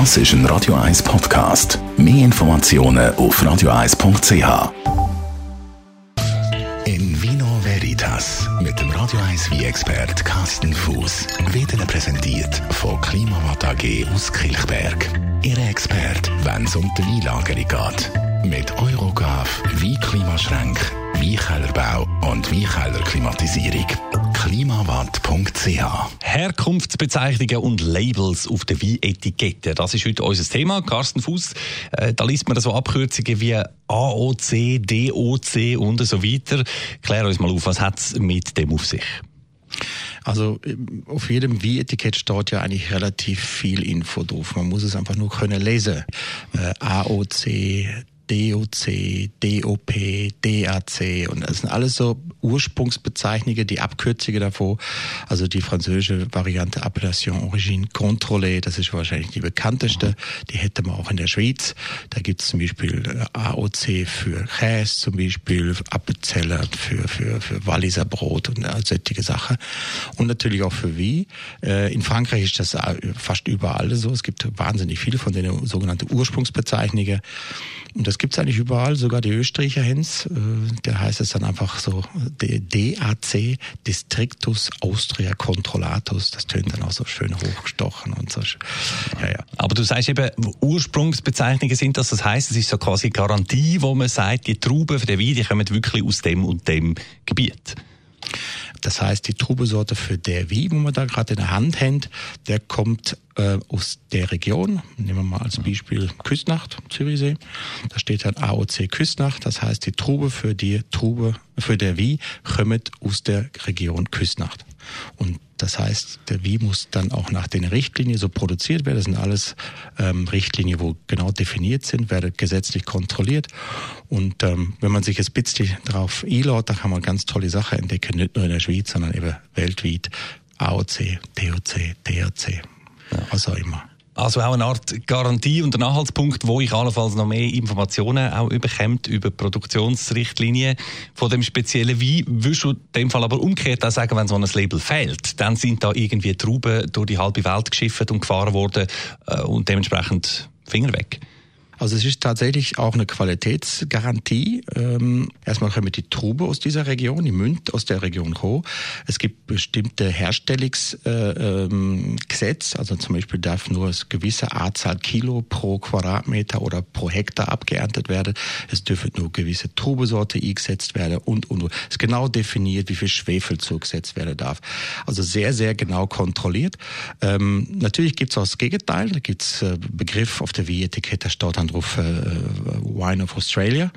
Das ist ein Radio 1 Podcast. Mehr Informationen auf radio1.ch. In Vino Veritas mit dem Radio 1 wie expert Carsten Fuß wird Ihnen präsentiert von Klimawatt AG aus Kilchberg. Ihre Expert, wenn es um die Weinlagerung geht. Mit Eurogav, Weinklimaschränk, Weinkellerbau und Weinkellerklimatisierung. Klimawatt.ch Herkunftsbezeichnungen und Labels auf der Weinetiketten. Das ist heute unser Thema. Carsten Fuß, äh, da liest man so Abkürzungen wie AOC, DOC und so weiter. Klär uns mal auf, was hat es mit dem auf sich? Also auf jedem Wie-Etikett steht ja eigentlich relativ viel Info drauf. Man muss es einfach nur können lesen. Äh, AOC, DOC, DOP, DAC und das sind alles so Ursprungsbezeichnungen, die Abkürzungen davor. Also die französische Variante Appellation Origine Contrôlée, das ist wahrscheinlich die bekannteste. Die hätte man auch in der Schweiz. Da gibt es zum Beispiel äh, AOC für Käse, zum Beispiel Appenzeller für, für, für Walliser Brot und solche Sachen. Und natürlich auch für Wie. Äh, in Frankreich ist das fast überall so. Es gibt wahnsinnig viele von den sogenannten Ursprungsbezeichnungen. Und das gibt's eigentlich überall, sogar die Österreicher Hens. Äh, der heißt es dann einfach so DAC, Districtus Austria Controllatus. Das tönt dann auch so schön hochgestochen und so. Ja, ja. Aber du sagst eben, Ursprungsbezeichnungen sind das. Das heißt, es ist so quasi Garantie, wo man sagt, die Trauben für den Wein, die kommen wirklich aus dem und dem Gebiet. Das heißt, die Trubesorte für der Wie, wo man da gerade in der Hand hängt, der kommt äh, aus der Region. Nehmen wir mal als Beispiel Küstnacht, Zürichsee. Da steht dann AOC Küstnacht. Das heißt, die Trube für die Trube, für der Wie kommt aus der Region Küstnacht. Und das heißt, der Wie muss dann auch nach den Richtlinien so produziert werden. Das sind alles ähm, Richtlinien, wo genau definiert sind, werden gesetzlich kontrolliert. Und ähm, wenn man sich jetzt bisschen drauf einlädt, dann kann man ganz tolle Sachen entdecken, nicht nur in der Schweiz, sondern eben weltweit. AOC, TOC, THC, was auch immer. Also auch eine Art Garantie und ein Anhaltspunkt, wo ich allenfalls noch mehr Informationen auch überkommt über Produktionsrichtlinien von dem speziellen Wein. Würdest du in dem Fall aber umgekehrt auch sagen, wenn so ein Label fehlt, dann sind da irgendwie Trauben durch die halbe Welt geschifft und gefahren worden äh, und dementsprechend Finger weg? Also es ist tatsächlich auch eine Qualitätsgarantie. Ähm, erstmal kommen die Trube aus dieser Region, die Münd aus der Region Ho. Es gibt bestimmte Herstellungsgesetze, äh, ähm, also zum Beispiel darf nur eine gewisse Anzahl Kilo pro Quadratmeter oder pro Hektar abgeerntet werden. Es dürfen nur gewisse Trubesorte eingesetzt werden und, und, und. Es ist genau definiert, wie viel Schwefel zugesetzt werden darf. Also sehr, sehr genau kontrolliert. Ähm, natürlich gibt es auch das Gegenteil. Da gibt es äh, Begriff auf der Wie-Etikette, steht dann drauf äh, Wine of Australia.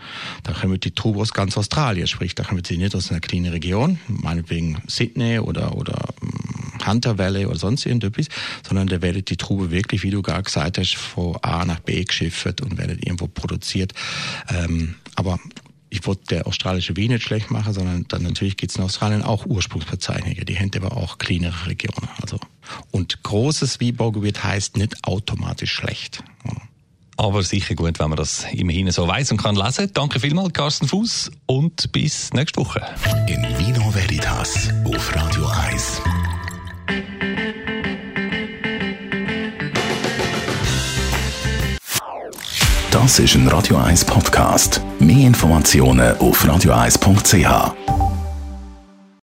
Da kommen die Trube aus ganz Australien, sprich, da kommen sie nicht aus einer kleinen Region, meinetwegen Sydney oder, oder mm, Hunter Valley oder sonst irgendetwas, sondern da werdet die Trube wirklich, wie du gerade gesagt hast, von A nach B geschifft und werdet irgendwo produziert. Ähm, aber ich wollte der australische Wein nicht schlecht machen, sondern dann natürlich gibt es in Australien auch Ursprungsbezeichnungen. Die haben aber auch kleinere Regionen. Also und großes Weinbaugebiet heißt nicht automatisch schlecht. Aber sicher gut, wenn man das immerhin so weiß und kann lesen. Danke vielmals, Carsten Fuß, und bis nächste Woche. In Vino Veritas auf Radio 1. Das ist ein Radio 1 Podcast. Mehr Informationen auf radio1.ch.